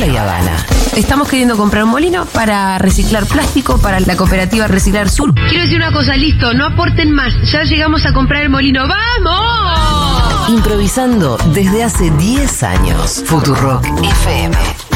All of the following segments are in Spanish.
Habana. Estamos queriendo comprar un molino para reciclar plástico para la cooperativa Reciclar Sur. Quiero decir una cosa, listo, no aporten más. Ya llegamos a comprar el molino. ¡Vamos! Improvisando desde hace 10 años. Futurock FM.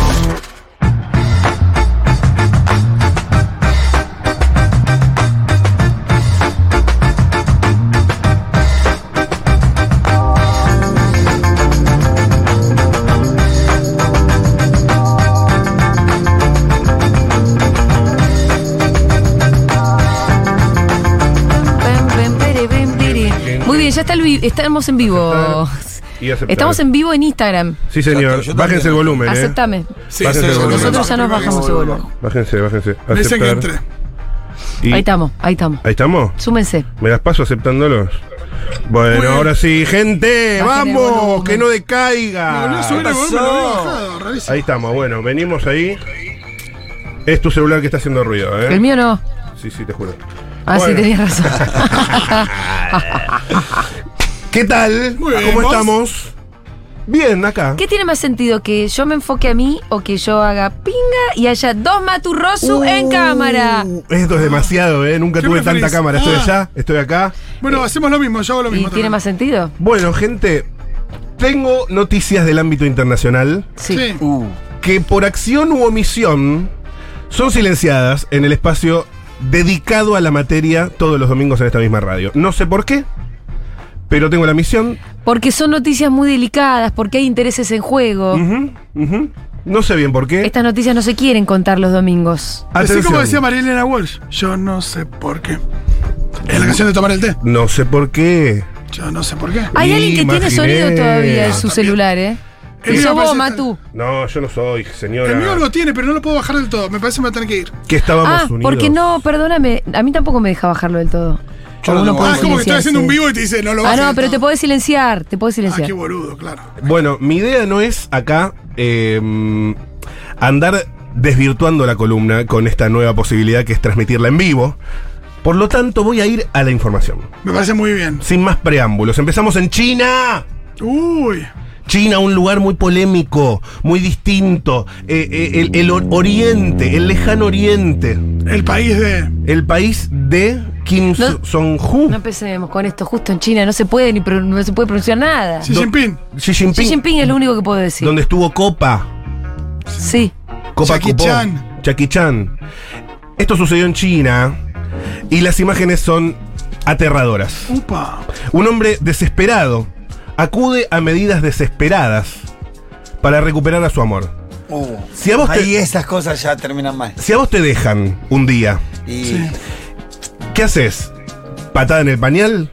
Vi- estamos en vivo. Y. Estamos en vivo en Instagram. Sí, señor. Yo. Bájense el volumen, ¿eh? Aceptame. Sí, Bájense sí, el volumen. Nosotros ya nos bajamos el volumen. Bájense, bájense. Dicen que Aceptar. entre. Y- Ahí estamos, ahí estamos. ¿Ahí estamos? Súmense. ¿Me das paso aceptándolos? Bueno, ahora sí, gente, vamos, que no decaiga. subir el volumen, bajado. Ahí estamos, bueno, venimos ahí. Es tu celular que está haciendo ruido, ¿eh? El mío no. Sí, sí, te juro. Ah, Bueno. sí, tenías razón. ¿Qué tal? Muy bien, ¿Cómo ¿vos? estamos? Bien, acá. ¿Qué tiene más sentido? ¿Que yo me enfoque a mí o que yo haga pinga y haya dos maturrosu en cámara? Uh, Esto es demasiado, ¿eh? Nunca ¿Qué tuve preferís? tanta cámara. Estoy Ah. allá, estoy acá. Bueno, hacemos lo mismo, yo hago lo ¿Y mismo. tiene también. más sentido? Bueno, gente, tengo noticias del ámbito internacional Sí. Sí. que por acción u omisión son silenciadas en el espacio dedicado a la materia todos los domingos en esta misma radio. No sé por qué, pero tengo la misión. Porque son noticias muy delicadas, porque hay intereses en juego. No sé bien por qué. Estas noticias no se quieren contar los domingos. Así como decía María Elena Walsh, yo no sé por qué. Es la canción de tomar el té. No sé por qué. Yo no sé por qué. Hay alguien que tiene sonido todavía en su también. celular, ¿eh? El mío vos, Matú. No, yo no soy, señora. El mío algo tiene, pero no lo puedo bajar del todo. Me parece que me va a tener que ir. Que estábamos Ah, unidos. porque no, perdóname, a mí tampoco me deja bajarlo del todo. Yo no Ah, es como que estoy haciendo un vivo y te dice, no lo Ah, bajes no, del pero te podés silenciar, te Ah, silenciar. qué boludo, claro. Bueno, mi idea no es acá eh, andar desvirtuando la columna con esta nueva posibilidad que es transmitirla en vivo. Por lo tanto, voy a ir a la información. Me parece muy bien. Sin más preámbulos. Empezamos en China. Uy. China, un lugar muy polémico, muy distinto. Eh, eh, el, el or- Oriente, el lejano Oriente. El país de. El país de Kim No- Jong-un. No empecemos con esto justo en China, no se puede ni pro- no se puede pronunciar nada. Xi Jinping. Xi Jinping. Xi Jinping es lo único que puedo decir. Donde estuvo Copa. Sí. Copa Jackie Cupó. Chan. Jackie Chan. Esto sucedió en China y las imágenes son aterradoras. Upa. Un hombre desesperado acude a medidas desesperadas para recuperar a su amor. Uh, Si a vos te- ahí esas cosas ya terminan mal. Si a vos te dejan un día, Y Sí. ¿Qué haces? ¿Patada en el pañal?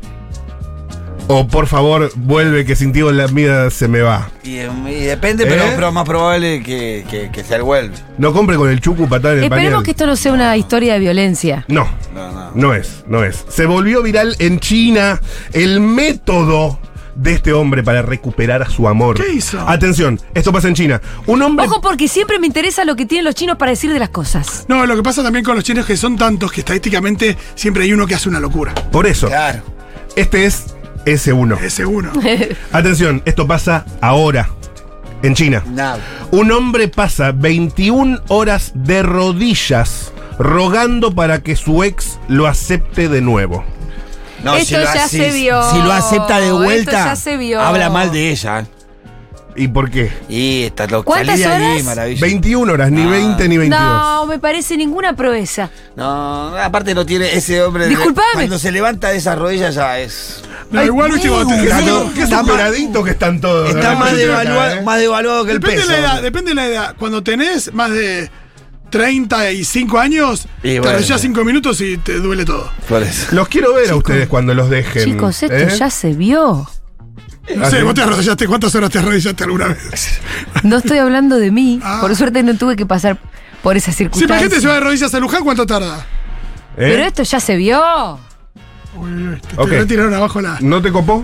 O por favor, vuelve que sin ti la vida se me va. y, y depende, pero, ¿Eh? pero más probable que, que, que sea el vuelve. No compre con el chucu patada en el Esperemos pañal. que esto no sea una historia de violencia. No, No, no. no es, no es. Se volvió viral en China el método de este hombre para recuperar a su amor. ¿Qué hizo? Atención, esto pasa en China. Un hombre. Ojo porque siempre me interesa lo que tienen los chinos para decir de las cosas. No, lo que pasa también con los chinos que son tantos que estadísticamente siempre hay uno que hace una locura. Por eso, Claro. este es S1. Ese uno. Atención, esto pasa ahora, en China. Nada. Un hombre pasa 21 horas de rodillas rogando para que su ex lo acepte de nuevo. No, Esto ya si- se vio. Si lo acepta de Esto vuelta, ya se vio. habla mal de ella. ¿Y por qué? Y está lo ¿Cuántas salí de ahí, horas? maravilloso. 21 horas, ni Ah. 20 ni 22. No, me parece ninguna proeza. No, aparte no tiene ese hombre. de- Disculpame. Cuando se levanta de esas rodillas ya es. No, Ay, igual, viste, cuando te- Qué, está superadito que están todos. Está más, acá, devaluado, ¿eh? más devaluado que el Depende de peso. la edad, depende de la edad. Cuando tenés más de 35 años, Y te bueno. arrodillás 5 minutos y te duele todo. Por eso. Los quiero ver a ustedes cuando los dejen. Chicos, esto ¿eh? ya se vio. No ¿Ah, sé, vos te arrodillaste, ¿cuántas horas te arrodillaste alguna vez? No estoy hablando de mí. Ah. Por suerte no tuve que pasar por esa Si la circunstancia. gente se va de rodillas a Luján, ¿cuánto tarda? ¿Eh? Pero esto ya se vio. Uy, te, retiraron abajo la. ¿No te copó?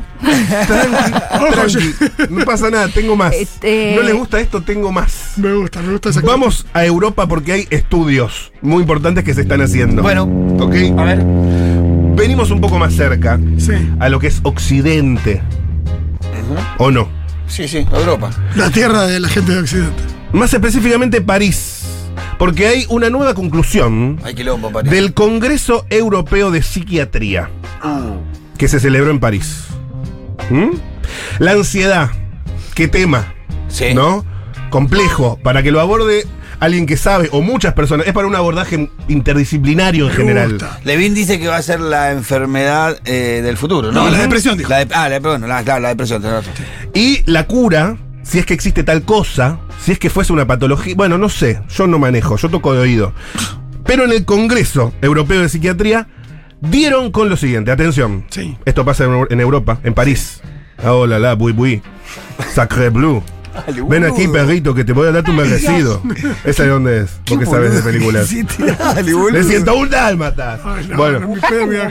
tranqui. No pasa nada, tengo más. Este- No les gusta esto, tengo más. Me gusta, me gusta esa Vamos a Europa porque hay estudios muy importantes que se están haciendo. Bueno, ¿ok? a ver. Venimos un poco más cerca Sí. a lo que es Occidente. ¿O no? Sí, sí, Europa. La tierra de la gente de Occidente. Más específicamente París. Porque hay una nueva conclusión Hay quilombo, parece. del Congreso Europeo de Psiquiatría que se celebró en París. ¿Mm? La ansiedad, qué tema, Sí. ¿no? Complejo, para que lo aborde alguien que sabe, o muchas personas, es para un abordaje interdisciplinario en general. Levin dice que va a ser la enfermedad eh, del futuro, ¿no? No, la depresión, dijo. La de- ah, la, bueno, la, claro, la depresión. Y la cura, si es que existe tal cosa, si es que fuese una patología, bueno, no sé, yo no manejo, yo toco de oído. Pero en el Congreso Europeo de Psiquiatría dieron con lo siguiente, atención. Sí. Esto pasa en, en Europa, en París. Ah, hola, la, bui, bui. Sacré blue. Ven aquí, perrito, que te voy a dar tu merecido. ¿Esa de dónde es? Porque sabes de películas. Le siento un dálmatas. Ay, no, bueno,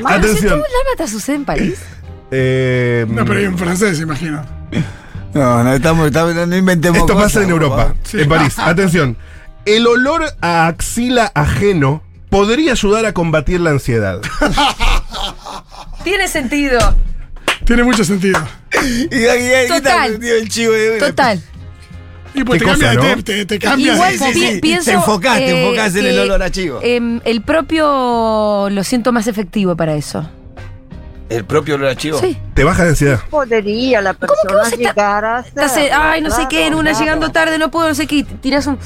Atención. ¿Un dálmata sucede en París? eh, No, pero hay un francés, imagino. No, no, estamos, estamos- no inventemos Esto cosas, pasa en Europa, en París. Atención. El olor a axila ajeno podría ayudar a combatir la ansiedad. Tiene sentido. Tiene mucho sentido. Y, y, y, ¿qué Total. el chivo de- Total. Y pues te cambia cosa, de ¿no? te, te, te cambia Igual sí, sí, sí. pienso. Te enfocás, te eh, enfocás en el olor a chivo. em, el propio lo siento más efectivo para eso. ¿El propio olor a chivo? Sí. Te baja la ansiedad. podría la ¿Cómo que persona vos llegar a ser? Estás, eh, ay, no sé qué, en una claro. llegando tarde, no puedo, no sé qué. y Tirás un.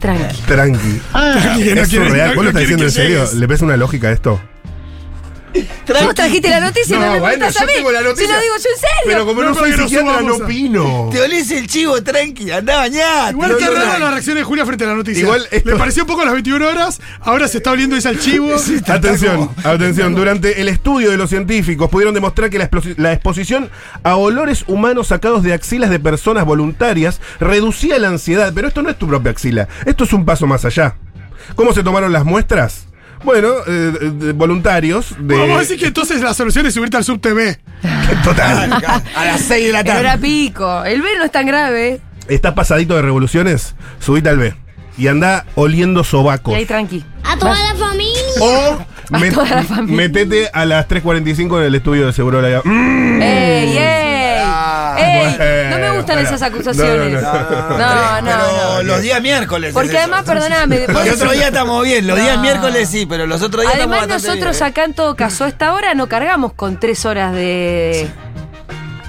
Tranqui. Tranqui. No es quiere- surreal. no- ¿Vos lo estás diciendo en serio? ¿Le ves una lógica a esto? Vos trajiste la noticia y no, No, me bueno, yo a mí. tengo la noticia. Si lo digo yo en serio. Pero como no, No, soy psiquiatra, no opino. Te olés el chivo, tranqui, andá bañate. Igual No, que no, raro no. la reacción de Julia frente a la noticia. Igual esto- Le pareció poco a las 21 horas, ahora se está oliendo ese al chivo. Atención, atención. Durante el estudio de los científicos pudieron demostrar que la, la exposición a olores humanos sacados de axilas de personas voluntarias reducía la ansiedad. Pero esto no es tu propia axila. Esto es un paso más allá. ¿Cómo se tomaron las muestras? Bueno, eh, de- voluntarios de. Vamos a decir que entonces la solución es subirte al sub TV. Total. A las 6 de la tarde. hora pico. El B no es tan grave. Estás pasadito de revoluciones, subite al B. Y anda oliendo Y sobacos. ahí tranqui. A toda la familia. O met- toda la familia. metete a las 3.45 en el estudio de Seguro La Mm. ¡Ey, ey! Ah, ¡Ey! bueno, No me gustan pará. esas acusaciones. No, no, No, no. no, Pero no. los días miércoles. Porque es eso. además, perdóname. Los otros días estamos bien, los días miércoles sí, pero los otros días Además, estamos nosotros bien, ¿eh? acá en todo caso, a esta hora no cargamos con tres horas de.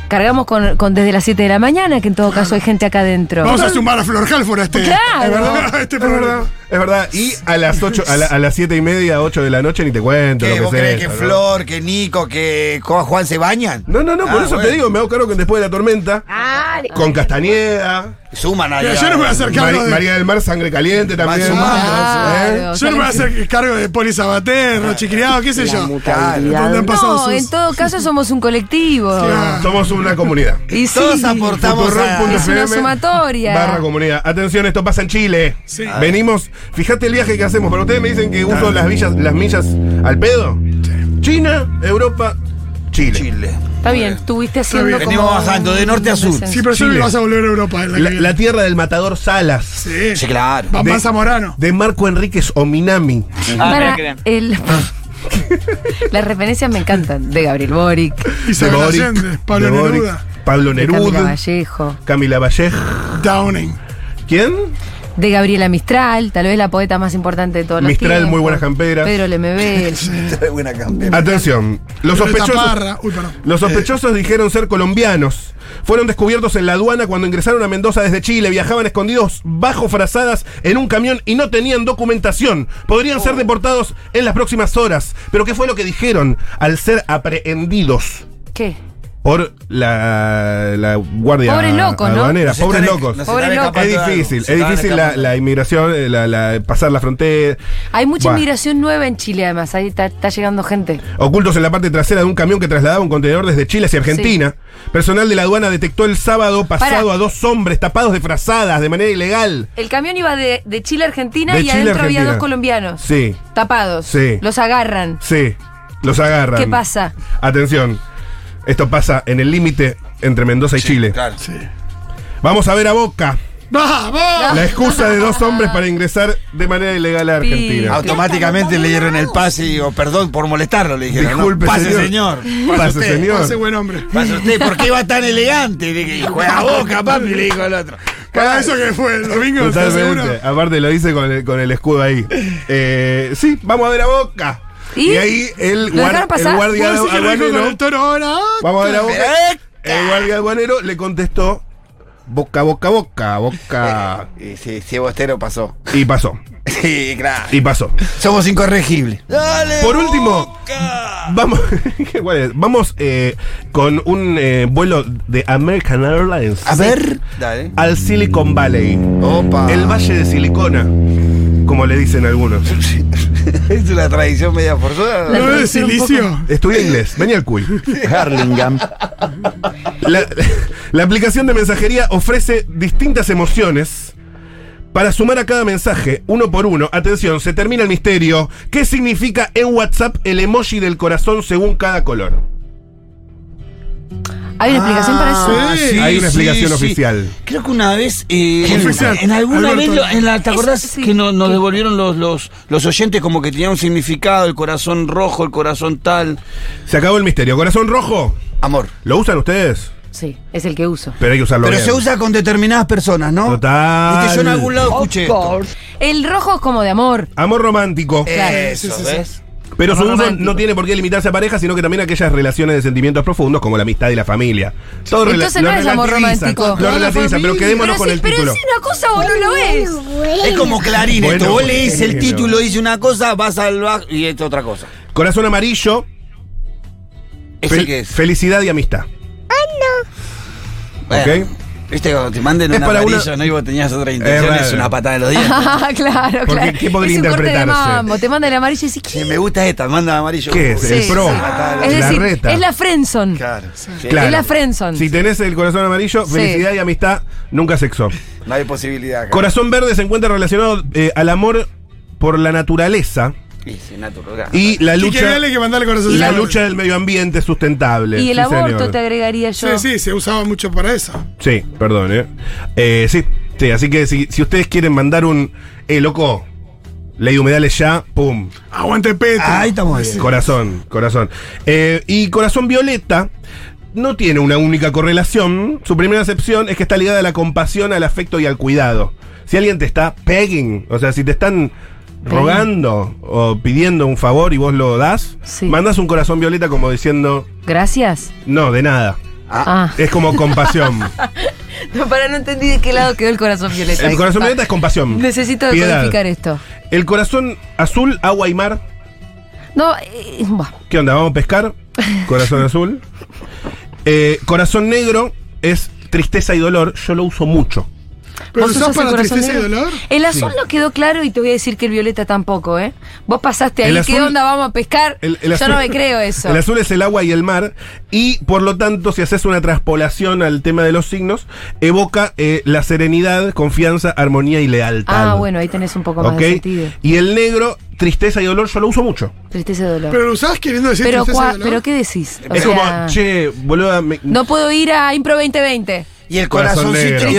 Cargamos con, con desde las 7 de la mañana, que en todo caso hay gente acá adentro. Vamos a sumar a Flor Halford a este. Claro. Es verdad, este es verdad, programa. Es verdad. Y a las 8, a, la- a las 7 y media, 8 de la noche ni te cuento ¿Qué? lo ¿Vos que crees sea. que ¿no? Flor, que Nico, que Juan se bañan? No, no, no, por Ah, eso bueno. te digo, me hago cargo que después de la tormenta, Ah, con Castañeda, Suman. Mira, yo no me voy a hacer cargo Mari- de. María del Mar, Sangre Caliente también. sumando, ¿eh? Claro, Yo no me voy a hacer cargo de Poli Sabater, Criado, qué sé yo. ¿Dónde han pasado No, sus- en todo caso somos un colectivo. Claro. Somos una comunidad. Y sí, Todos aportamos a- Es una sumatoria. Barra comunidad. Atención, esto pasa en Chile. Sí. Venimos, fíjate el viaje que hacemos, pero ustedes me dicen que uso las villas, las millas al pedo. China, Europa, Chile. Chile. Está bien, estuviste haciendo bien. como Venimos bajando de norte a sur. Sí, pero vas a volver a Europa. en la tierra del matador Salas. Sí. Sí, claro. De- más Zamorano. De Marco Enríquez Ominami. Para el- Las referencias me encantan. De Gabriel Boric, Isabel de Boric, Allende, Pablo de Boric, Neruda, Pablo de Camila Neruda. Vallejo, Camila Vallejo. Downing. ¿Quién? De Gabriela Mistral, tal vez la poeta más importante de todos los Mistral, tiempos. muy buenas camperas. Pedro Lemebel. Buena campera. Atención, los sospechosos. Uy, los sospechosos dijeron ser colombianos. Fueron descubiertos en la aduana cuando ingresaron a Mendoza desde Chile. Viajaban escondidos bajo frazadas en un camión y no tenían documentación. Podrían ser deportados en las próximas horas. Pero ¿qué fue lo que dijeron al ser aprehendidos? ¿Qué? Por la, la guardia Pobres locos, ¿no? aduanera. Nos Pobres locos. Pobres locos. Es difícil, es difícil la, la inmigración, eh, la, la- pasar la frontera. Hay mucha inmigración nueva en Chile, además. Ahí está, está llegando gente. Ocultos en la parte trasera de un camión que trasladaba un contenedor desde Chile hacia Argentina. Personal de la aduana detectó el sábado pasado a dos hombres tapados de frazadas de manera ilegal. El camión iba de, de Chile a Argentina De y Chile adentro había dos colombianos. Sí, Tapados. Sí. Los agarran. sí, los agarran. ¿Qué pasa? Atención, esto pasa en el límite entre Mendoza y Chile. Claro. Sí. Vamos a ver a Boca. ¡Vamos! La excusa de dos hombres para ingresar de manera ilegal a Argentina. Automáticamente le dieron el pase y o perdón por molestarlo, le dijeron. Disculpe, ¿no? Pase, señor. señor. Pase, usted. señor. Ese buen hombre. Pase usted, ¿por qué va tan elegante? Le dije, Y juega a boca, papi, le dijo al otro. Para eso que fue el domingo. Totalmente. Aparte lo dice con el, con el escudo ahí. Eh, sí, vamos a ver a Boca. ¿Y? ahí el, guardia ¿Puedo decir que lo dijo con aduanero, el toro ahora? vamos a ver a Boca. Boca. El guardia aduanero le contestó Boca, Boca, Boca, Boca. Y sí, sí, Bostero pasó. Y pasó. Sí, claro. Y pasó. Somos incorregibles. Dale. Por último, vamos, ¿cuál es? vamos eh, con un eh, vuelo de American Airlines A ver. Dale. al Silicon Valley. Opa. El Valle de Silicona, como le dicen algunos. es una tradición media forzada. ¿No es silicio? Estudia inglés, venía al cuy. Harlingham. La, la aplicación de mensajería ofrece distintas emociones para sumar a cada mensaje, uno por uno. Atención, se termina el misterio. ¿Qué significa en WhatsApp el emoji del corazón según cada color? ¿Hay una explicación para eso? Ah, sí. Hay una explicación oficial. Creo que una vez, eh, ¿Quién en, en alguna Alberto. vez, lo- en la, ¿te acordás sí. que no- nos devolvieron los, los, los oyentes como que tenía un significado, el corazón rojo, el corazón tal? Se acabó el misterio. ¿Corazón rojo? Amor. ¿Lo usan ustedes? Sí, es el que uso. Pero hay que usarlo Pero bien. se usa con determinadas personas, ¿no? Total. Viste, yo en algún lado escuché. esto. El rojo es como de amor. Amor romántico. Claro. Eso, Sí, sí, sí. ¿ves? Pero su uso no tiene por qué limitarse a parejas, sino que también a aquellas relaciones de sentimientos profundos como la amistad y la familia. Todo Entonces no lo es amor romántico. Lo Toda la relativiza, pero quedémonos pero con si, el pero título. si una cosa vos no lo ves. Es como Clarín esto. Vos leís el título, dice una cosa, vas al bajo y esto otra cosa. Corazón amarillo, ¿Ese fel- qué es? felicidad y amistad. Bueno, ¿Ok? Viste, cuando te manden Es un para una- amarillo, ¿no? Y vos tenías otra intención, es una patada de los dientes. Ah, claro, Porque, claro. ¿qué podría es un corte de interpretarse? mambo. Te manda el amarillo y decís, me gusta esta, manda amarillo. ¿Qué es? El Sí. pro. Es la decir, reta. es la friendzone. Claro. sí. Claro. Es la friendzone. Si tenés el corazón amarillo, Sí. felicidad y amistad, nunca sexo. No hay posibilidad. acá. Corazón verde se encuentra relacionado eh, al amor por la naturaleza Sí, sí, natural. y la ¿Qué lucha, que mandarle corazón y la lucha del medio ambiente sustentable. Y el Sí, aborto señor. te agregaría yo. Sí, sí, se usaba mucho para eso. Sí, perdón, ¿eh? Eh, sí, sí, así que si, si ustedes quieren mandar un. Eh, loco, ley de humedales ya, pum. Aguante Petro. Ahí estamos bien. Corazón, corazón. Eh, y corazón violeta no tiene una única correlación. Su primera acepción es que está ligada a la compasión, al afecto y al cuidado. Si alguien te está pegging, o sea, si te están rogando o pidiendo un favor y vos lo das, Sí. mandas un corazón violeta como diciendo, Gracias. no, de nada. Ah. Es como compasión. No, para no entendí de qué lado quedó el corazón violeta. El corazón violeta es compasión. Necesito decodificar esto. El corazón azul, agua y mar. No, eh. ¿Qué onda? ¿Vamos a pescar? Corazón azul. Eh, corazón negro es tristeza y dolor. Yo lo uso mucho. Pero ¿Vos usás para corazón tristeza y dolor. El azul no quedó claro y te voy a decir que el violeta tampoco, ¿eh? Vos pasaste ahí, El ¿qué azul- onda vamos a pescar? El- el Yo azul- no me creo eso. El azul es el agua y el mar. Y por lo tanto, si haces una traspolación al tema de los signos, evoca eh, la serenidad, confianza, armonía y lealtad. Ah, bueno, ahí tenés un poco más de sentido. Y el negro, tristeza y dolor, yo lo uso mucho. Tristeza y dolor. Pero lo usás queriendo decir Pero, tristeza y dolor. pero ¿qué decís? O es sea, como, che, boludo, me- no puedo ir a Impro 2020. Y el Corazón corazoncito, y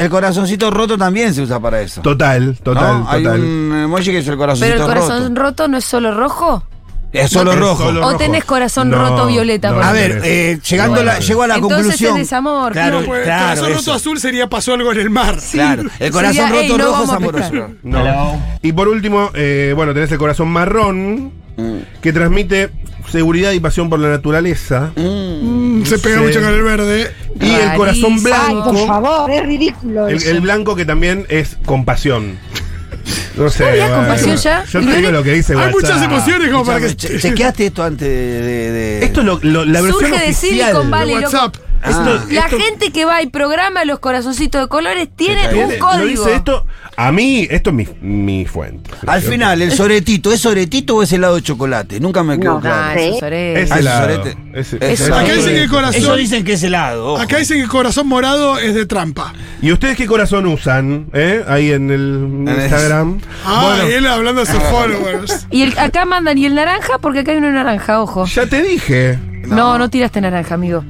el, corazoncito roto también se usa para eso. Total, total, ¿no? Hay total. un emoji que es el corazoncito Pero el corazón roto. roto no es solo rojo. Es solo Es rojo. solo O rojo. tenés corazón roto violeta, por A ver, eh, llegando la, llegó a la Entonces conclusión. es desamor. Claro, No, pues, claro, corazón roto azul sería pasó algo en el mar. Claro, el corazón Sería, roto "Ey, no rojo es vamos a pescar". amoroso. No. Y por último, eh, bueno, tenés el corazón marrón, Mm. que transmite seguridad y pasión por la naturaleza. Mm, Se pega Sí. mucho con el verde. Y el corazón blanco. favor, es ridículo El, el blanco que también es compasión. No sé. había compasión ya? Yo ¿Y te digo lo que dice Hay WhatsApp. muchas emociones como para que. Che- chequeaste esto antes de. de- de- Esto es lo, lo- la versión Surge de oficial. Silicon Valley, loco. WhatsApp. Esto- La esto- gente que va y programa los corazoncitos de colores tiene un código. Lo dice esto. A mí, esto es mi, mi fuente. Al final, el soretito, ¿es soretito o es helado de chocolate? Nunca me quedó No, claro. Ah, Sí. es orete. Es Ah, helado. sorete. Es- Es es- Acá dicen que el corazón. Dicen que es helado. ojo. Acá dicen que el corazón morado es de trampa. ¿Y ustedes qué corazón usan? eh? Ahí en el Instagram. Ah, Bueno, y él hablando de sus followers. Y el- acá mandan y el naranja, porque acá hay uno naranja, ojo. ya te dije. No, no tiraste naranja, amigo.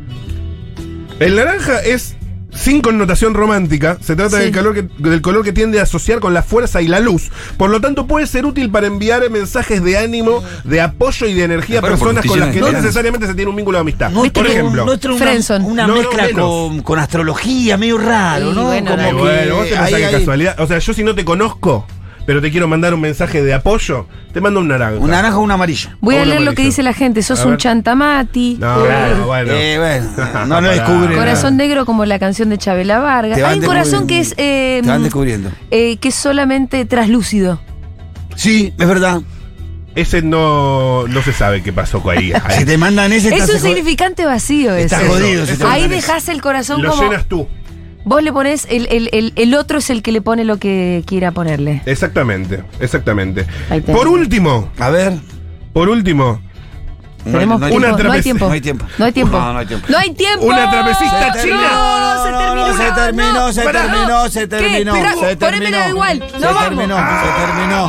El naranja es sin connotación romántica, se trata Sí. del, calor que- del color que tiende a asociar con la fuerza y la luz. Por lo tanto, puede ser útil para enviar mensajes de ánimo, de apoyo y de energía a personas con las que no necesariamente se tiene un vínculo de amistad. No, Por ejemplo. no es una, una No, no, mezcla con, con astrología, medio raro, ¿no? bueno, Como que bueno, vos te pensás ahí que hay casualidad. O sea, yo si no te conozco, pero te quiero mandar un mensaje de apoyo, te mando un naranja. Un naranja o un amarillo. Voy a leer lo que dice la gente. Sos un chantamati. No, Claro. bueno. Eh, bueno, no lo Pará. descubre. Corazón negro como la canción de Chabela Vargas. Hay un corazón que es eh, Te van descubriendo. eh, que es solamente traslúcido. Sí, es verdad. Ese no, no se sabe qué pasó con ahí. Si te mandan ese, Es un significante vacío ese. Estás jodido. si Ahí dejás el corazón Lo como. llenas tú. Vos le pones, el, el, el, el otro es el que le pone lo que quiera ponerle. Exactamente, exactamente. Por último, A ver. por último, Tenemos no hay- tiempo. una no hay trape- tiempo. no hay tiempo. No hay tiempo. No, no hay tiempo. No hay tiempo. Una trapecista Se china. terminó, No, se terminó. se terminó, se terminó, se terminó, se terminó. igual. Se No vamos. terminó, se terminó.